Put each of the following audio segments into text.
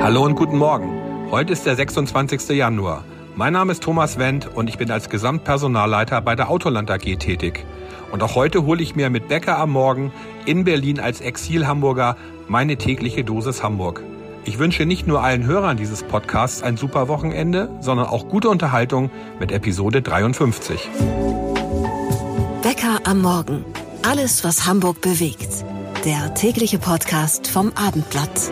Hallo und guten Morgen. Heute ist der 26. Januar. Mein Name ist Thomas Wendt und ich bin als Gesamtpersonalleiter bei der Autoland AG tätig. Und auch heute hole ich mir mit Bäcker am Morgen in Berlin als Exil-Hamburger meine tägliche Dosis Hamburg. Ich wünsche nicht nur allen Hörern dieses Podcasts ein super Wochenende, sondern auch gute Unterhaltung mit Episode 53. Bäcker am Morgen. Alles, was Hamburg bewegt. Der tägliche Podcast vom Abendblatt.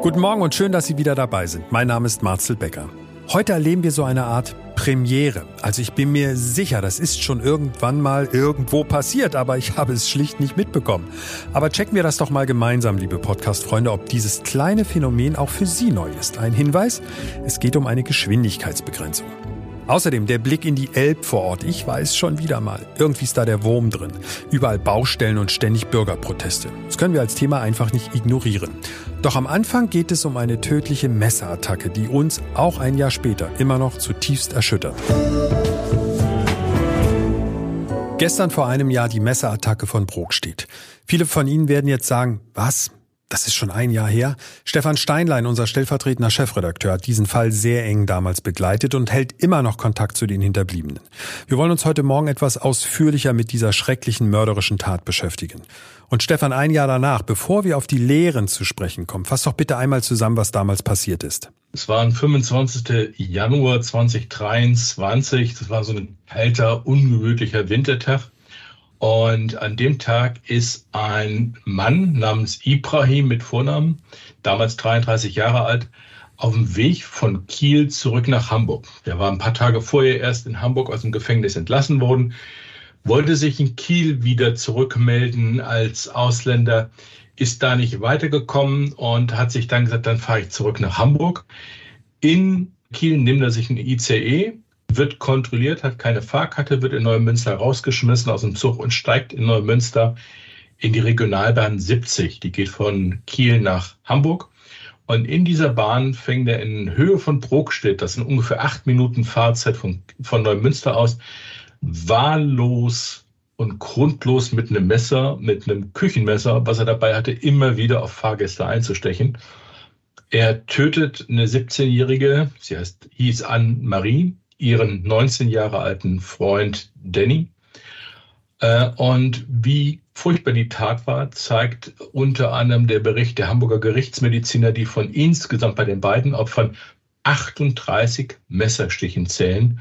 Guten Morgen und schön, dass Sie wieder dabei sind. Mein Name ist Marcel Becker. Heute erleben wir so eine Art Premiere. Also ich bin mir sicher, das ist schon irgendwann mal irgendwo passiert, aber ich habe es schlicht nicht mitbekommen. Aber checken wir das doch mal gemeinsam, liebe Podcast-Freunde, ob dieses kleine Phänomen auch für Sie neu ist. Ein Hinweis, es geht um eine Geschwindigkeitsbegrenzung. Außerdem der Blick in die Elb vor Ort. Ich weiß schon wieder mal. Irgendwie ist da der Wurm drin. Überall Baustellen und ständig Bürgerproteste. Das können wir als Thema einfach nicht ignorieren. Doch am Anfang geht es um eine tödliche Messerattacke, die uns auch ein Jahr später immer noch zutiefst erschüttert. Gestern vor einem Jahr die Messerattacke von Brokstedt. Viele von Ihnen werden jetzt sagen, was? Das ist schon ein Jahr her. Stefan Steinlein, unser stellvertretender Chefredakteur, hat diesen Fall sehr eng damals begleitet und hält immer noch Kontakt zu den Hinterbliebenen. Wir wollen uns heute Morgen etwas ausführlicher mit dieser schrecklichen mörderischen Tat beschäftigen. Und Stefan, ein Jahr danach, bevor wir auf die Lehren zu sprechen kommen, fass doch bitte einmal zusammen, was damals passiert ist. Es war ein 25. Januar 2023. Das war so ein kalter, ungewöhnlicher Wintertag. Und an dem Tag ist ein Mann namens Ibrahim mit Vornamen, damals 33 Jahre alt, auf dem Weg von Kiel zurück nach Hamburg. Der war ein paar Tage vorher erst in Hamburg aus dem Gefängnis entlassen worden, wollte sich in Kiel wieder zurückmelden als Ausländer, ist da nicht weitergekommen und hat sich dann gesagt, dann fahre ich zurück nach Hamburg. In Kiel nimmt er sich ein ICE wird kontrolliert, hat keine Fahrkarte, wird in Neumünster rausgeschmissen aus dem Zug und steigt in Neumünster in die Regionalbahn 70. Die geht von Kiel nach Hamburg. Und in dieser Bahn fängt er in Höhe von Brokstedt, das sind ungefähr acht Minuten Fahrzeit von, von Neumünster aus, wahllos und grundlos mit einem Messer, mit einem Küchenmesser, was er dabei hatte, immer wieder auf Fahrgäste einzustechen. Er tötet eine 17-Jährige, sie heißt, hieß Anne-Marie, ihren 19 Jahre alten Freund Danny. Äh, und wie furchtbar die Tat war, zeigt unter anderem der Bericht der Hamburger Gerichtsmediziner, die von insgesamt bei den beiden Opfern 38 Messerstichen zählen.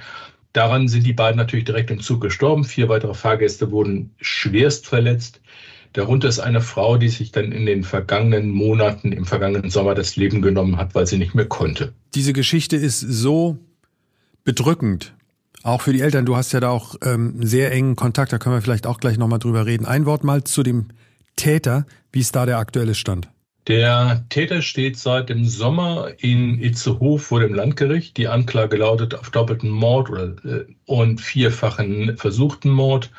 Daran sind die beiden natürlich direkt im Zug gestorben. Vier weitere Fahrgäste wurden schwerst verletzt. Darunter ist eine Frau, die sich dann in den vergangenen Monaten, im vergangenen Sommer das Leben genommen hat, weil sie nicht mehr konnte. Diese Geschichte ist so bedrückend. Auch für die Eltern, du hast ja da auch ähm, sehr engen Kontakt, da können wir vielleicht auch gleich nochmal drüber reden. Ein Wort mal zu dem Täter, wie ist da der aktuelle Stand? Der Täter steht seit dem Sommer in Itzehoe vor dem Landgericht. Die Anklage lautet auf doppelten Mord äh, und vierfachen versuchten Mord.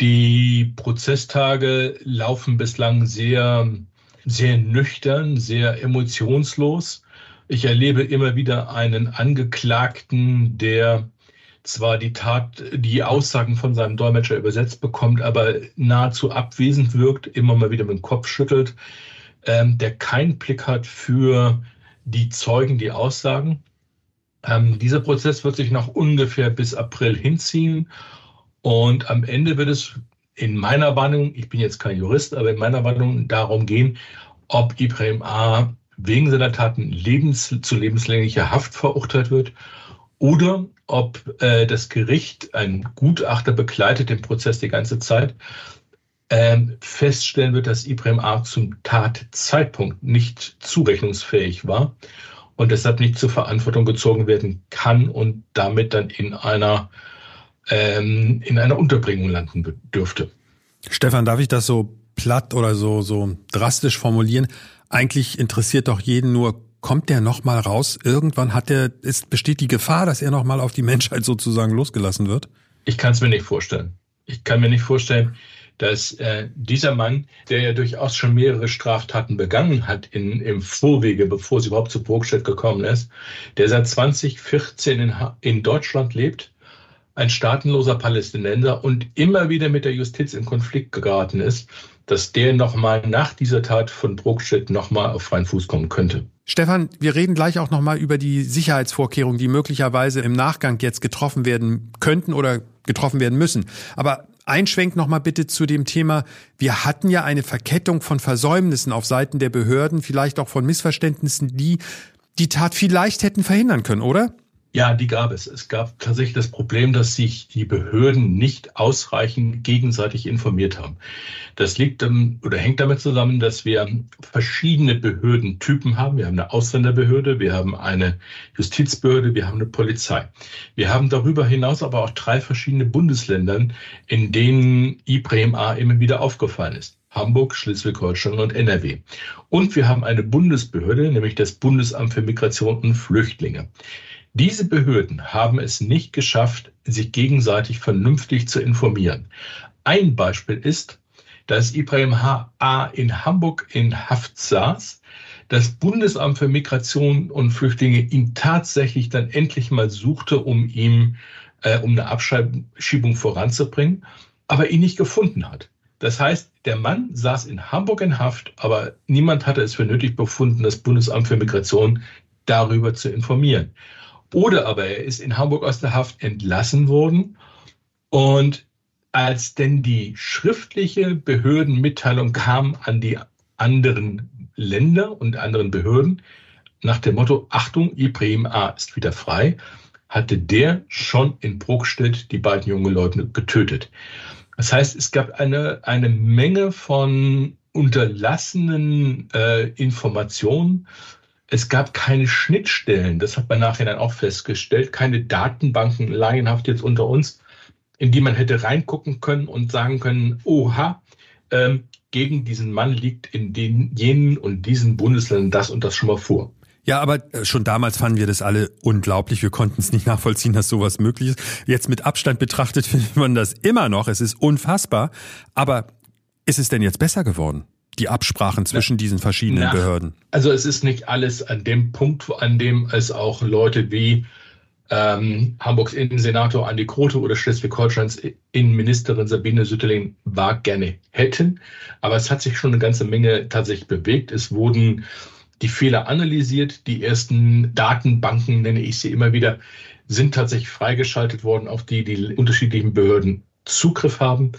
Die Prozesstage laufen bislang sehr, sehr nüchtern, sehr emotionslos. Ich erlebe immer wieder einen Angeklagten, der zwar die Tat, die Aussagen von seinem Dolmetscher übersetzt bekommt, aber nahezu abwesend wirkt, immer mal wieder mit dem Kopf schüttelt, ähm, der keinen Blick hat für die Zeugen, die Aussagen. Ähm, dieser Prozess wird sich noch ungefähr bis April hinziehen und am Ende wird es in meiner Warnung, ich bin jetzt kein Jurist, aber in meiner Warnung darum gehen, ob Ibrahim A wegen seiner Taten lebens, zu lebenslänglicher Haft verurteilt wird oder ob äh, das Gericht, ein Gutachter begleitet den Prozess die ganze Zeit, ähm, feststellen wird, dass Ibrahim A. zum Tatzeitpunkt nicht zurechnungsfähig war und deshalb nicht zur Verantwortung gezogen werden kann und damit dann in einer, ähm, in einer Unterbringung landen dürfte. Stefan, darf ich das so platt oder so, so drastisch formulieren? Eigentlich interessiert doch jeden nur, kommt der noch mal raus? Irgendwann hat der, ist, besteht die Gefahr, dass er noch mal auf die Menschheit sozusagen losgelassen wird? Ich kann es mir nicht vorstellen. Ich kann mir nicht vorstellen, dass äh, dieser Mann, der ja durchaus schon mehrere Straftaten begangen hat in, im Vorwege, bevor sie überhaupt zu Burgstedt gekommen ist, der seit 2014 in, in Deutschland lebt, ein staatenloser Palästinenser und immer wieder mit der Justiz in Konflikt geraten ist, dass der nochmal nach dieser Tat von Brokstedt nochmal auf freien Fuß kommen könnte. Stefan, wir reden gleich auch nochmal über die Sicherheitsvorkehrungen, die möglicherweise im Nachgang jetzt getroffen werden könnten oder getroffen werden müssen. Aber Einschwenk nochmal bitte zu dem Thema. Wir hatten ja eine Verkettung von Versäumnissen auf Seiten der Behörden, vielleicht auch von Missverständnissen, die die Tat vielleicht hätten verhindern können, oder? Ja, die gab es. Es gab tatsächlich das Problem, dass sich die Behörden nicht ausreichend gegenseitig informiert haben. Das liegt oder hängt damit zusammen, dass wir verschiedene Behördentypen haben. Wir haben eine Ausländerbehörde, wir haben eine Justizbehörde, wir haben eine Polizei. Wir haben darüber hinaus aber auch drei verschiedene Bundesländer, in denen Ibrahim A. immer wieder aufgefallen ist. Hamburg, Schleswig-Holstein und NRW. Und wir haben eine Bundesbehörde, nämlich das Bundesamt für Migration und Flüchtlinge. Diese Behörden haben es nicht geschafft, sich gegenseitig vernünftig zu informieren. Ein Beispiel ist, dass Ibrahim H. A. in Hamburg in Haft saß, das Bundesamt für Migration und Flüchtlinge ihn tatsächlich dann endlich mal suchte, um ihm äh, um eine Abschiebung voranzubringen, aber ihn nicht gefunden hat. Das heißt, der Mann saß in Hamburg in Haft, aber niemand hatte es für nötig befunden, das Bundesamt für Migration darüber zu informieren. Oder aber er ist in Hamburg aus der Haft entlassen worden und als denn die schriftliche Behördenmitteilung kam an die anderen Länder und anderen Behörden nach dem Motto, Achtung, Ibrahim A. ist wieder frei, hatte der schon in Bruckstedt die beiden jungen Leute getötet. Das heißt, es gab eine, eine Menge von unterlassenen äh, Informationen, es gab keine Schnittstellen, das hat man nachher dann auch festgestellt, keine Datenbanken, laienhaft jetzt unter uns, in die man hätte reingucken können und sagen können, oha, ähm, gegen diesen Mann liegt in den jenen und diesen Bundesländern das und das schon mal vor. Ja, aber äh, schon damals fanden wir das alle unglaublich. Wir konnten es nicht nachvollziehen, dass sowas möglich ist. Jetzt mit Abstand betrachtet findet man das immer noch. Es ist unfassbar. Aber ist es denn jetzt besser geworden? Die Absprachen zwischen diesen verschiedenen Na, Behörden? Also es ist nicht alles an dem Punkt, an dem es auch Leute wie ähm, Hamburgs Innensenator Andi Krote oder Schleswig-Holsteins Innenministerin Sabine Sütterling war gerne hätten. Aber es hat sich schon eine ganze Menge tatsächlich bewegt. Es wurden die Fehler analysiert. Die ersten Datenbanken, nenne ich sie immer wieder, sind tatsächlich freigeschaltet worden, auf die die unterschiedlichen Behörden Zugriff haben.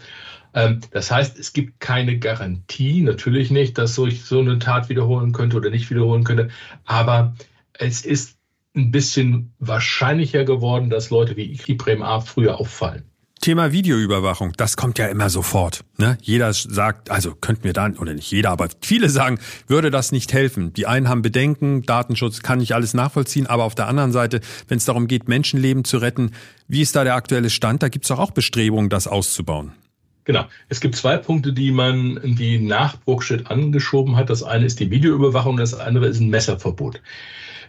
Ähm, das heißt, es gibt keine Garantie, natürlich nicht, dass sich so eine Tat wiederholen könnte oder nicht wiederholen könnte, aber es ist ein bisschen wahrscheinlicher geworden, dass Leute wie Ibrahim A. früher auffallen. Thema Videoüberwachung, das kommt ja immer sofort. Ne? Jeder sagt, also könnten wir dann, oder nicht jeder, aber viele sagen, würde das nicht helfen. Die einen haben Bedenken, Datenschutz kann ich alles nachvollziehen, aber auf der anderen Seite, wenn es darum geht, Menschenleben zu retten, wie ist da der aktuelle Stand? Da gibt es doch auch Bestrebungen, das auszubauen. Genau. Es gibt zwei Punkte, die man die nach Bruckstedt angeschoben hat. Das eine ist die Videoüberwachung, das andere ist ein Messerverbot.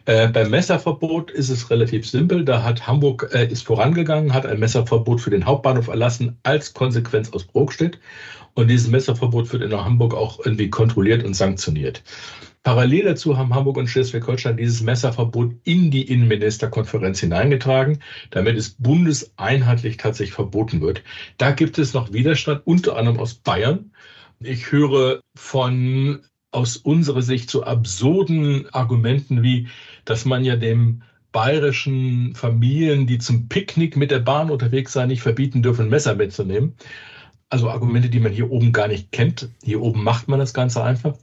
Äh, beim Messerverbot ist es relativ simpel. Da hat Hamburg äh, ist vorangegangen, hat ein Messerverbot für den Hauptbahnhof erlassen als Konsequenz aus Bruckstedt. Und dieses Messerverbot wird in Hamburg auch irgendwie kontrolliert und sanktioniert. Parallel dazu haben Hamburg und Schleswig-Holstein dieses Messerverbot in die Innenministerkonferenz hineingetragen, damit es bundeseinheitlich tatsächlich verboten wird. Da gibt es noch Widerstand, unter anderem aus Bayern. Ich höre von aus unserer Sicht so absurden Argumenten wie, dass man ja dem bayerischen Familien, die zum Picknick mit der Bahn unterwegs sein, nicht verbieten dürfen, Messer mitzunehmen. Also Argumente, die man hier oben gar nicht kennt. Hier oben macht man das Ganze einfach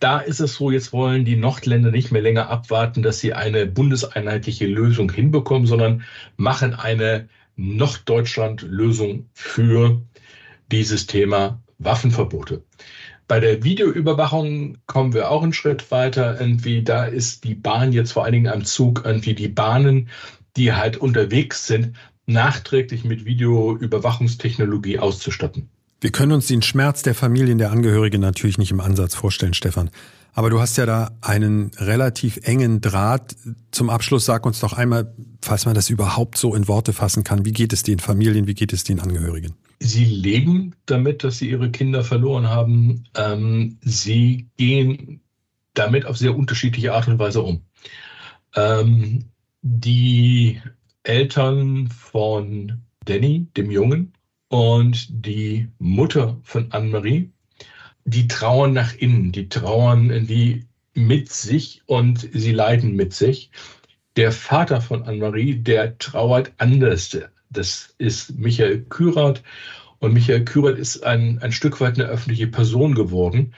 da ist es so, jetzt wollen die Nordländer nicht mehr länger abwarten, dass sie eine bundeseinheitliche Lösung hinbekommen, sondern machen eine Norddeutschland-Lösung für dieses Thema Waffenverbote. Bei der Videoüberwachung kommen wir auch einen Schritt weiter. Irgendwie, da ist die Bahn jetzt vor allen Dingen am Zug, irgendwie die Bahnen, die halt unterwegs sind, nachträglich mit Videoüberwachungstechnologie auszustatten. Wir können uns den Schmerz der Familien der Angehörigen natürlich nicht im Ansatz vorstellen, Stefan. Aber du hast ja da einen relativ engen Draht. Zum Abschluss sag uns doch einmal, falls man das überhaupt so in Worte fassen kann, wie geht es den Familien, wie geht es den Angehörigen? Sie leben damit, dass sie ihre Kinder verloren haben. Ähm, sie gehen damit auf sehr unterschiedliche Art und Weise um. Ähm, die Eltern von Danny, dem Jungen, und die Mutter von Anne-Marie die trauern nach innen, die trauern irgendwie mit sich und sie leiden mit sich. Der Vater von Anne-Marie, der trauert anders. Das ist Michael Kürath. Und Michael Kürath ist ein, ein Stück weit eine öffentliche Person geworden,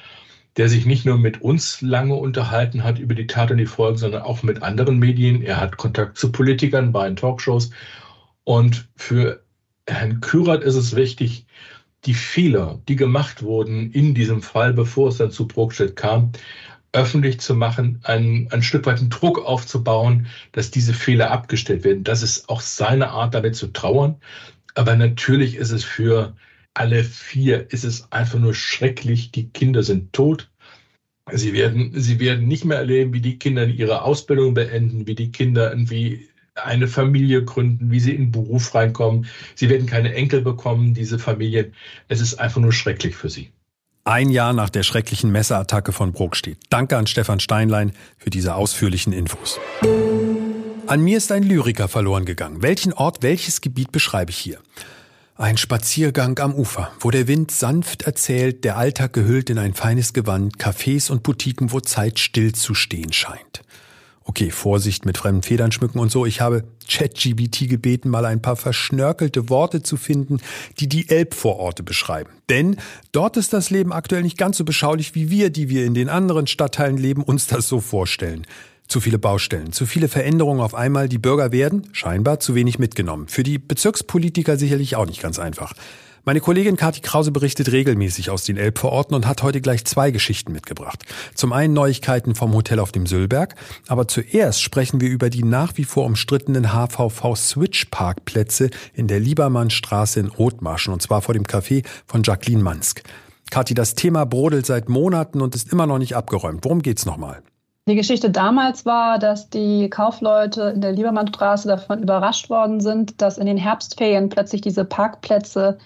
der sich nicht nur mit uns lange unterhalten hat über die Tat und die Folgen, sondern auch mit anderen Medien. Er hat Kontakt zu Politikern bei den Talkshows. Und für Herrn Kürath ist es wichtig, die Fehler, die gemacht wurden in diesem Fall, bevor es dann zu Brokstedt kam, öffentlich zu machen, ein, ein Stück weit einen Druck aufzubauen, dass diese Fehler abgestellt werden. Das ist auch seine Art, damit zu trauern. Aber natürlich ist es für alle vier, ist es einfach nur schrecklich. Die Kinder sind tot. Sie werden, sie werden nicht mehr erleben, wie die Kinder ihre Ausbildung beenden, wie die Kinder irgendwie eine Familie gründen, wie sie in den Beruf reinkommen. Sie werden keine Enkel bekommen, diese Familien. Es ist einfach nur schrecklich für sie. Ein Jahr nach der schrecklichen Messerattacke von Brokstedt. Danke an Stefan Steinlein für diese ausführlichen Infos. An mir ist ein Lyriker verloren gegangen. Welchen Ort, welches Gebiet beschreibe ich hier? Ein Spaziergang am Ufer, wo der Wind sanft erzählt, der Alltag gehüllt in ein feines Gewand, Cafés und Boutiquen, wo Zeit still zu stehen scheint. Okay, Vorsicht mit fremden Federn schmücken und so. Ich habe ChatGBT gebeten, mal ein paar verschnörkelte Worte zu finden, die die Elbvororte beschreiben. Denn dort ist das Leben aktuell nicht ganz so beschaulich wie wir, die wir in den anderen Stadtteilen leben, uns das so vorstellen. Zu viele Baustellen, zu viele Veränderungen auf einmal. Die Bürger werden, scheinbar, zu wenig mitgenommen. Für die Bezirkspolitiker sicherlich auch nicht ganz einfach. Meine Kollegin Kathi Krause berichtet regelmäßig aus den Elbvororten und hat heute gleich zwei Geschichten mitgebracht. Zum einen Neuigkeiten vom Hotel auf dem Sülberg, aber zuerst sprechen wir über die nach wie vor umstrittenen HVV-Switch-Parkplätze in der Liebermannstraße in Othmarschen und zwar vor dem Café von Jacqueline Mansk. Kathi, das Thema brodelt seit Monaten und ist immer noch nicht abgeräumt. Worum geht's nochmal? Die Geschichte damals war, dass die Kaufleute in der Liebermannstraße davon überrascht worden sind, dass in den Herbstferien plötzlich diese Parkplätze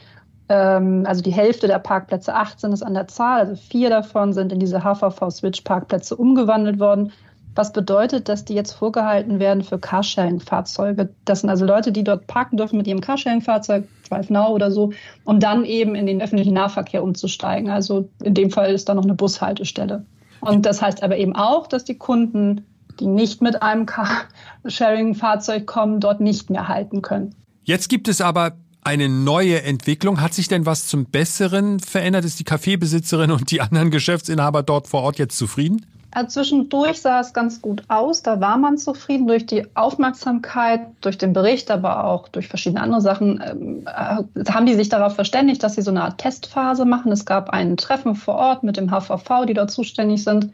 also die Hälfte der Parkplätze, 18 ist an der Zahl, also vier davon sind in diese HVV-Switch-Parkplätze umgewandelt worden. Was bedeutet, dass die jetzt vorgehalten werden für Carsharing-Fahrzeuge. Das sind also Leute, die dort parken dürfen mit ihrem Carsharing-Fahrzeug, Drive Now oder so, um dann eben in den öffentlichen Nahverkehr umzusteigen. Also in dem Fall ist da noch eine Bushaltestelle. Und das heißt aber eben auch, dass die Kunden, die nicht mit einem Carsharing-Fahrzeug kommen, dort nicht mehr halten können. Jetzt gibt es aber eine neue Entwicklung. Hat sich denn was zum Besseren verändert? Ist die Kaffeebesitzerin und die anderen Geschäftsinhaber dort vor Ort jetzt zufrieden? Also zwischendurch sah es ganz gut aus. Da war man zufrieden durch die Aufmerksamkeit, durch den Bericht, aber auch durch verschiedene andere Sachen. Ähm, äh, haben die sich darauf verständigt, dass sie so eine Art Testphase machen. Es gab ein Treffen vor Ort mit dem HVV, die dort zuständig sind.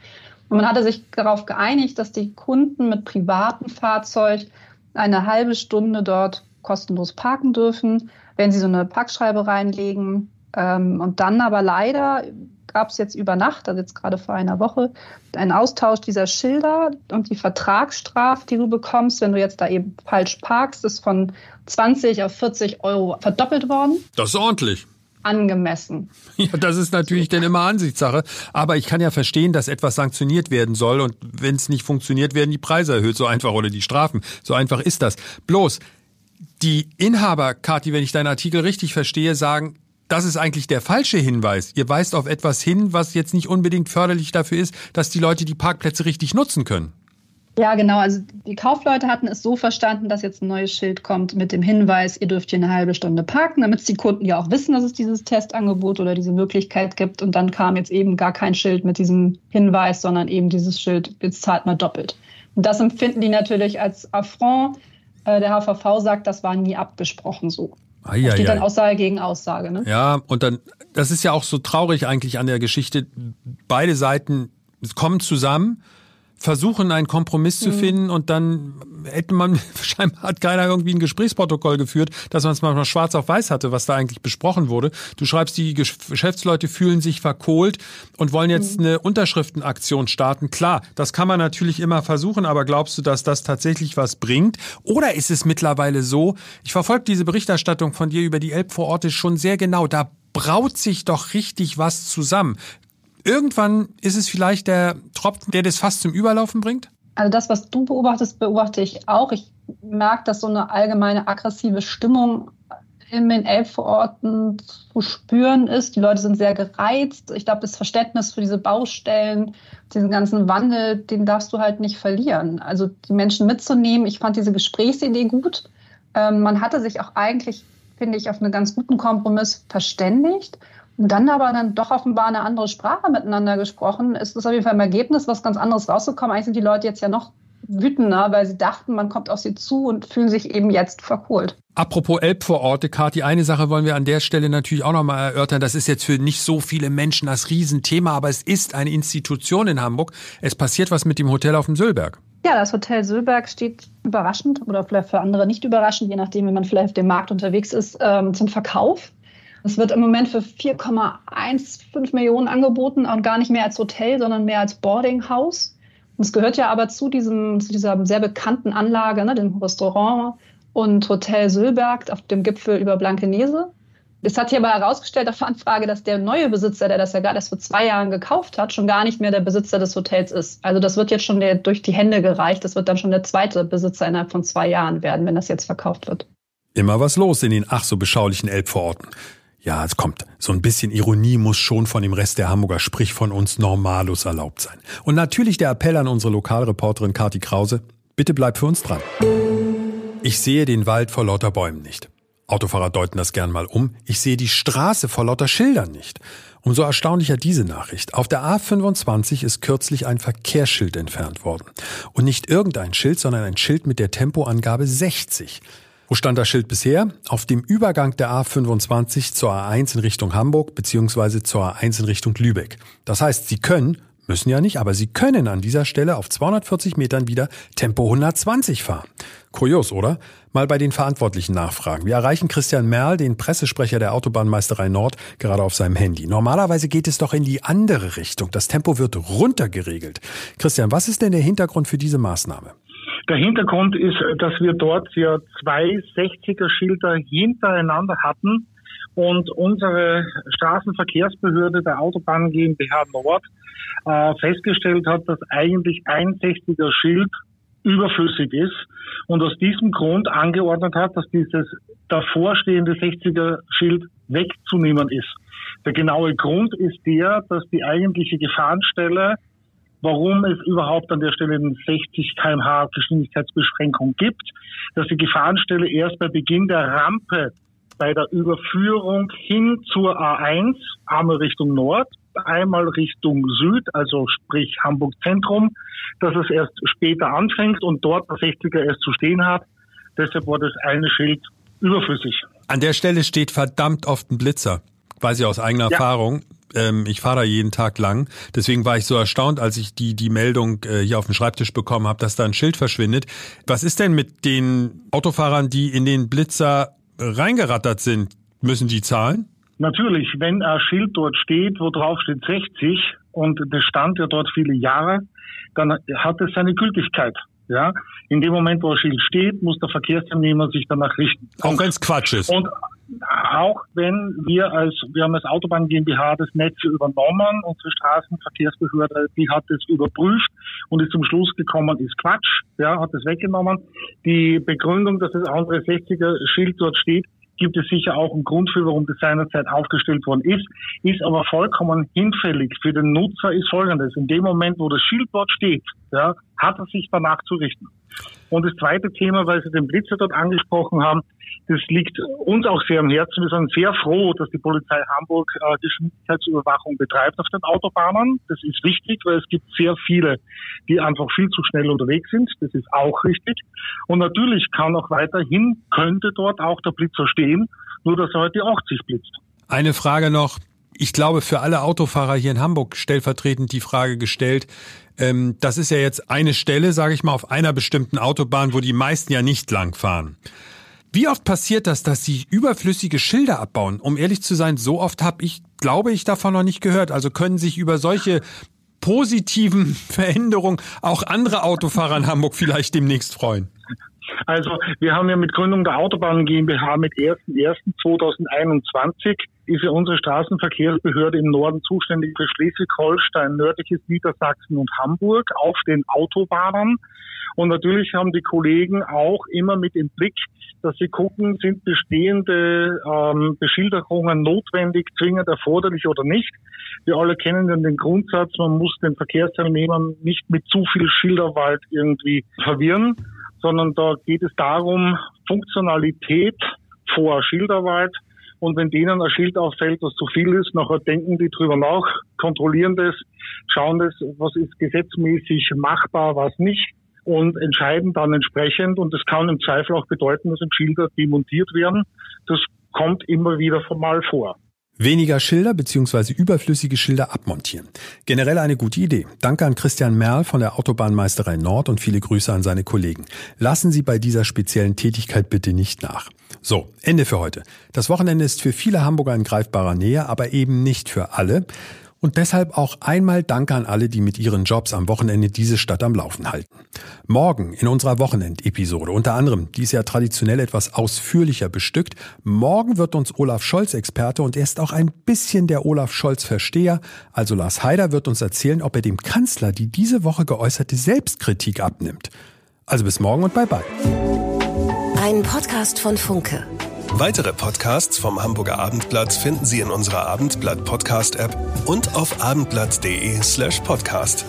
Und man hatte sich darauf geeinigt, dass die Kunden mit privatem Fahrzeug eine halbe Stunde dort kostenlos parken dürfen, wenn sie so eine Parkschreibe reinlegen. Ähm, und dann aber leider gab es jetzt über Nacht, also jetzt gerade vor einer Woche, einen Austausch dieser Schilder und die Vertragsstrafe, die du bekommst, wenn du jetzt da eben falsch parkst, ist von 20 auf 40 Euro verdoppelt worden. Das ist ordentlich angemessen. Ja, das ist natürlich dann immer Ansichtssache. Aber ich kann ja verstehen, dass etwas sanktioniert werden soll und wenn es nicht funktioniert, werden die Preise erhöht. So einfach oder die Strafen. So einfach ist das. Bloß, die Inhaber, Kati, wenn ich deinen Artikel richtig verstehe, sagen, das ist eigentlich der falsche Hinweis. Ihr weist auf etwas hin, was jetzt nicht unbedingt förderlich dafür ist, dass die Leute die Parkplätze richtig nutzen können. Ja, genau. Also die Kaufleute hatten es so verstanden, dass jetzt ein neues Schild kommt mit dem Hinweis, ihr dürft hier eine halbe Stunde parken, damit die Kunden ja auch wissen, dass es dieses Testangebot oder diese Möglichkeit gibt. Und dann kam jetzt eben gar kein Schild mit diesem Hinweis, sondern eben dieses Schild, jetzt zahlt mal doppelt. Und das empfinden die natürlich als Affront der HVV sagt, das war nie abgesprochen so. Ja, steht dann Aussage gegen Aussage. Ne? Ja, und dann, das ist ja auch so traurig eigentlich an der Geschichte. Beide Seiten kommen zusammen versuchen, einen Kompromiss zu mhm. finden und dann hätte man, scheinbar hat keiner irgendwie ein Gesprächsprotokoll geführt, dass man es mal schwarz auf weiß hatte, was da eigentlich besprochen wurde. Du schreibst, die Geschäftsleute fühlen sich verkohlt und wollen jetzt mhm. eine Unterschriftenaktion starten. Klar, das kann man natürlich immer versuchen, aber glaubst du, dass das tatsächlich was bringt? Oder ist es mittlerweile so, ich verfolge diese Berichterstattung von dir über die Elbvororte schon sehr genau, da braut sich doch richtig was zusammen. Irgendwann ist es vielleicht der Tropfen, der das fast zum Überlaufen bringt? Also das, was du beobachtest, beobachte ich auch. Ich merke, dass so eine allgemeine aggressive Stimmung in den Elbvororten zu spüren ist. Die Leute sind sehr gereizt. Ich glaube, das Verständnis für diese Baustellen, diesen ganzen Wandel, den darfst du halt nicht verlieren. Also die Menschen mitzunehmen. Ich fand diese Gesprächsidee gut. Ähm, man hatte sich auch eigentlich, finde ich, auf einen ganz guten Kompromiss verständigt. Und dann aber dann doch offenbar eine andere Sprache miteinander gesprochen. Es ist auf jeden Fall im Ergebnis was ganz anderes rausgekommen. Eigentlich sind die Leute jetzt ja noch wütender, weil sie dachten, man kommt auf sie zu und fühlen sich eben jetzt verkohlt. Apropos Elbvororte, Kathi, eine Sache wollen wir an der Stelle natürlich auch nochmal erörtern. Das ist jetzt für nicht so viele Menschen das Riesenthema, aber es ist eine Institution in Hamburg. Es passiert was mit dem Hotel auf dem Sülberg. Ja, das Hotel Sülberg steht überraschend oder vielleicht für andere nicht überraschend, je nachdem, wie man vielleicht auf dem Markt unterwegs ist, ähm, zum Verkauf. Es wird im Moment für 4,15 Millionen angeboten und gar nicht mehr als Hotel, sondern mehr als Boardinghaus. Es gehört ja aber zu, diesem, zu dieser sehr bekannten Anlage, ne, dem Restaurant und Hotel Sülberg auf dem Gipfel über Blankenese. Es hat sich aber herausgestellt auf Anfrage, dass der neue Besitzer, der das ja gerade erst vor zwei Jahren gekauft hat, schon gar nicht mehr der Besitzer des Hotels ist. Also das wird jetzt schon der, durch die Hände gereicht. Das wird dann schon der zweite Besitzer innerhalb von zwei Jahren werden, wenn das jetzt verkauft wird. Immer was los in den ach so beschaulichen Elbvororten. Ja, es kommt. So ein bisschen Ironie muss schon von dem Rest der Hamburger, sprich von uns Normalus erlaubt sein. Und natürlich der Appell an unsere Lokalreporterin Kati Krause. Bitte bleib für uns dran. Ich sehe den Wald vor lauter Bäumen nicht. Autofahrer deuten das gern mal um. Ich sehe die Straße vor lauter Schildern nicht. Umso erstaunlicher diese Nachricht. Auf der A25 ist kürzlich ein Verkehrsschild entfernt worden. Und nicht irgendein Schild, sondern ein Schild mit der Tempoangabe 60. Wo stand das Schild bisher? Auf dem Übergang der A25 zur A1 in Richtung Hamburg beziehungsweise zur A1 in Richtung Lübeck. Das heißt, Sie können, müssen ja nicht, aber Sie können an dieser Stelle auf 240 Metern wieder Tempo 120 fahren. Kurios, oder? Mal bei den Verantwortlichen nachfragen. Wir erreichen Christian Merl, den Pressesprecher der Autobahnmeisterei Nord, gerade auf seinem Handy. Normalerweise geht es doch in die andere Richtung. Das Tempo wird runtergeregelt. Christian, was ist denn der Hintergrund für diese Maßnahme? Der Hintergrund ist, dass wir dort ja zwei 60er-Schilder hintereinander hatten und unsere Straßenverkehrsbehörde der Autobahn GmbH Nord äh, festgestellt hat, dass eigentlich ein 60er-Schild überflüssig ist und aus diesem Grund angeordnet hat, dass dieses davorstehende 60er-Schild wegzunehmen ist. Der genaue Grund ist der, dass die eigentliche Gefahrenstelle warum es überhaupt an der Stelle eine 60 kmh Geschwindigkeitsbeschränkung gibt, dass die Gefahrenstelle erst bei Beginn der Rampe bei der Überführung hin zur A1, einmal Richtung Nord, einmal Richtung Süd, also sprich Hamburg Zentrum, dass es erst später anfängt und dort der 60er erst zu stehen hat. Deshalb war das eine Schild überflüssig. An der Stelle steht verdammt oft ein Blitzer, weiß ich aus eigener ja. Erfahrung ähm, ich fahre da jeden Tag lang. Deswegen war ich so erstaunt, als ich die, die Meldung äh, hier auf dem Schreibtisch bekommen habe, dass da ein Schild verschwindet. Was ist denn mit den Autofahrern, die in den Blitzer reingerattert sind? Müssen die zahlen? Natürlich, wenn ein Schild dort steht, wo drauf steht 60 und das stand ja dort viele Jahre, dann hat es seine Gültigkeit. Ja, in dem Moment, wo ein Schild steht, muss der Verkehrsteilnehmer sich danach richten. Auch wenn es Quatsch ist. Und auch wenn wir als, wir haben als Autobahn GmbH das Netz übernommen, unsere Straßenverkehrsbehörde, die hat es überprüft und ist zum Schluss gekommen, ist Quatsch, ja, hat es weggenommen. Die Begründung, dass das andere 60er Schild dort steht, gibt es sicher auch einen Grund für, warum das seinerzeit aufgestellt worden ist, ist aber vollkommen hinfällig. Für den Nutzer ist folgendes. In dem Moment, wo das Schild dort steht, ja, hat er sich danach zu richten. Und das zweite Thema, weil Sie den Blitzer dort angesprochen haben, das liegt uns auch sehr am Herzen. Wir sind sehr froh, dass die Polizei Hamburg äh, Geschwindigkeitsüberwachung betreibt auf den Autobahnen. Das ist wichtig, weil es gibt sehr viele, die einfach viel zu schnell unterwegs sind. Das ist auch richtig. Und natürlich kann auch weiterhin, könnte dort auch der Blitzer stehen, nur dass er heute 80 blitzt. Eine Frage noch. Ich glaube, für alle Autofahrer hier in Hamburg stellvertretend die Frage gestellt, ähm, das ist ja jetzt eine Stelle, sage ich mal, auf einer bestimmten Autobahn, wo die meisten ja nicht lang fahren. Wie oft passiert das, dass sie überflüssige Schilder abbauen? Um ehrlich zu sein, so oft habe ich, glaube ich, davon noch nicht gehört. Also können sich über solche positiven Veränderungen auch andere Autofahrer in Hamburg vielleicht demnächst freuen? Also wir haben ja mit Gründung der Autobahn GmbH mit 1.1.2021 ist ja unsere Straßenverkehrsbehörde im Norden zuständig für Schleswig-Holstein, nördliches Niedersachsen und Hamburg auf den Autobahnen. Und natürlich haben die Kollegen auch immer mit im Blick, dass sie gucken, sind bestehende ähm, Beschilderungen notwendig, zwingend erforderlich oder nicht. Wir alle kennen den Grundsatz, man muss den Verkehrsteilnehmern nicht mit zu viel Schilderwald irgendwie verwirren, sondern da geht es darum, Funktionalität vor Schilderwald. Und wenn denen ein Schild auffällt, was zu viel ist, nachher denken die drüber nach, kontrollieren das, schauen das, was ist gesetzmäßig machbar, was nicht und entscheiden dann entsprechend. Und das kann im Zweifel auch bedeuten, dass Schilder demontiert werden. Das kommt immer wieder formal vor. Weniger Schilder bzw. überflüssige Schilder abmontieren. Generell eine gute Idee. Danke an Christian Merl von der Autobahnmeisterei Nord und viele Grüße an seine Kollegen. Lassen Sie bei dieser speziellen Tätigkeit bitte nicht nach. So, Ende für heute. Das Wochenende ist für viele Hamburger in greifbarer Nähe, aber eben nicht für alle. Und deshalb auch einmal Danke an alle, die mit ihren Jobs am Wochenende diese Stadt am Laufen halten. Morgen in unserer Wochenendepisode, unter anderem, die ist ja traditionell etwas ausführlicher bestückt, morgen wird uns Olaf Scholz Experte und er ist auch ein bisschen der Olaf Scholz Versteher, also Lars Heider wird uns erzählen, ob er dem Kanzler die diese Woche geäußerte Selbstkritik abnimmt. Also bis morgen und bye bye. Ein Podcast von Funke. Weitere Podcasts vom Hamburger Abendblatt finden Sie in unserer Abendblatt Podcast App und auf abendblatt.de slash podcast.